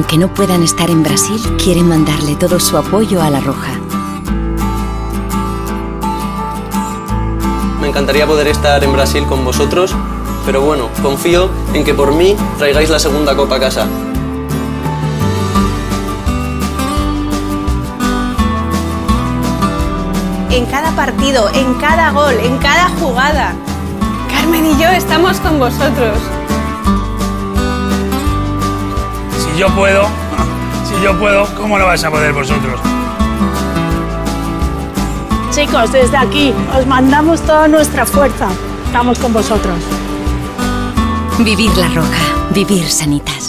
Aunque no puedan estar en Brasil, quieren mandarle todo su apoyo a La Roja. Me encantaría poder estar en Brasil con vosotros, pero bueno, confío en que por mí traigáis la segunda copa a casa. En cada partido, en cada gol, en cada jugada. Carmen y yo estamos con vosotros. Yo puedo, si yo puedo, ¿cómo no vais a poder vosotros? Chicos, desde aquí os mandamos toda nuestra fuerza. Estamos con vosotros. Vivir La Roja, vivir sanitas.